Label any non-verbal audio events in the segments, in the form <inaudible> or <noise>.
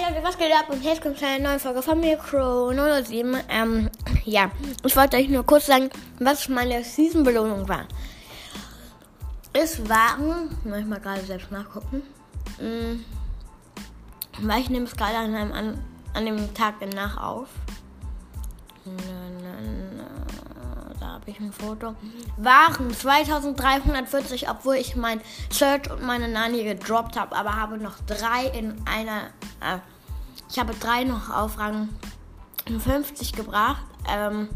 Leute, was geht ab? Und jetzt kommt eine neue Folge von mir, Crow 007. Ähm, ja, ich wollte euch nur kurz sagen, was meine Season-Belohnung war. Es waren, muss ich mal gerade selbst nachgucken, mh, weil ich nehme es gerade an, an dem Tag danach auf. Habe ich ein Foto. Waren 2340, obwohl ich mein Search und meine Nani gedroppt habe, aber habe noch drei in einer. Äh, ich habe drei noch auf Rang 50 gebracht. Ähm,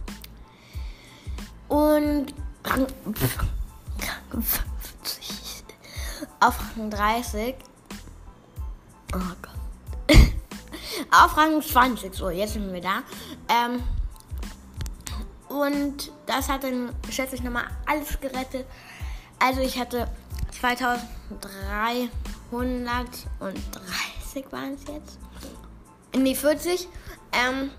und Rang 50 auf Rang 30. Oh Gott. <laughs> auf Rang 20. So, jetzt sind wir da. Ähm, und das hat dann, schätze ich, nochmal alles gerettet. Also ich hatte 2330 waren es jetzt. Nee, 40. Ähm,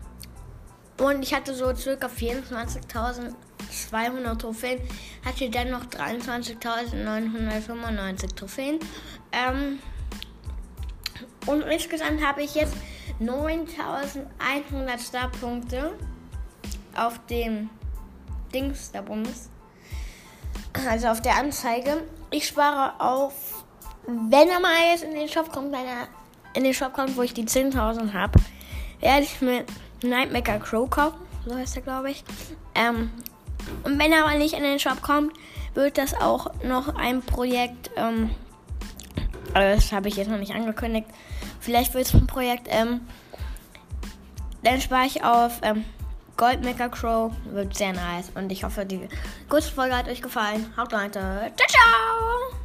und ich hatte so circa 24.200 Trophäen. Hatte dann noch 23.995 Trophäen. Ähm, und insgesamt habe ich jetzt 9.100 Starpunkte auf dem Dings der Bums. Also auf der Anzeige. Ich spare auf, wenn er mal jetzt in den Shop kommt, wenn er in den Shop kommt, wo ich die 10.000 habe, werde ich mir Nightmaker Crow kaufen. So heißt er, glaube ich. Ähm, und wenn er aber nicht in den Shop kommt, wird das auch noch ein Projekt. Ähm, aber das habe ich jetzt noch nicht angekündigt. Vielleicht wird es ein Projekt. Ähm, dann spare ich auf. Ähm, Goldmaker Crow wird sehr nice. Und ich hoffe, die kurze Folge hat euch gefallen. Haut rein. Ciao, ciao!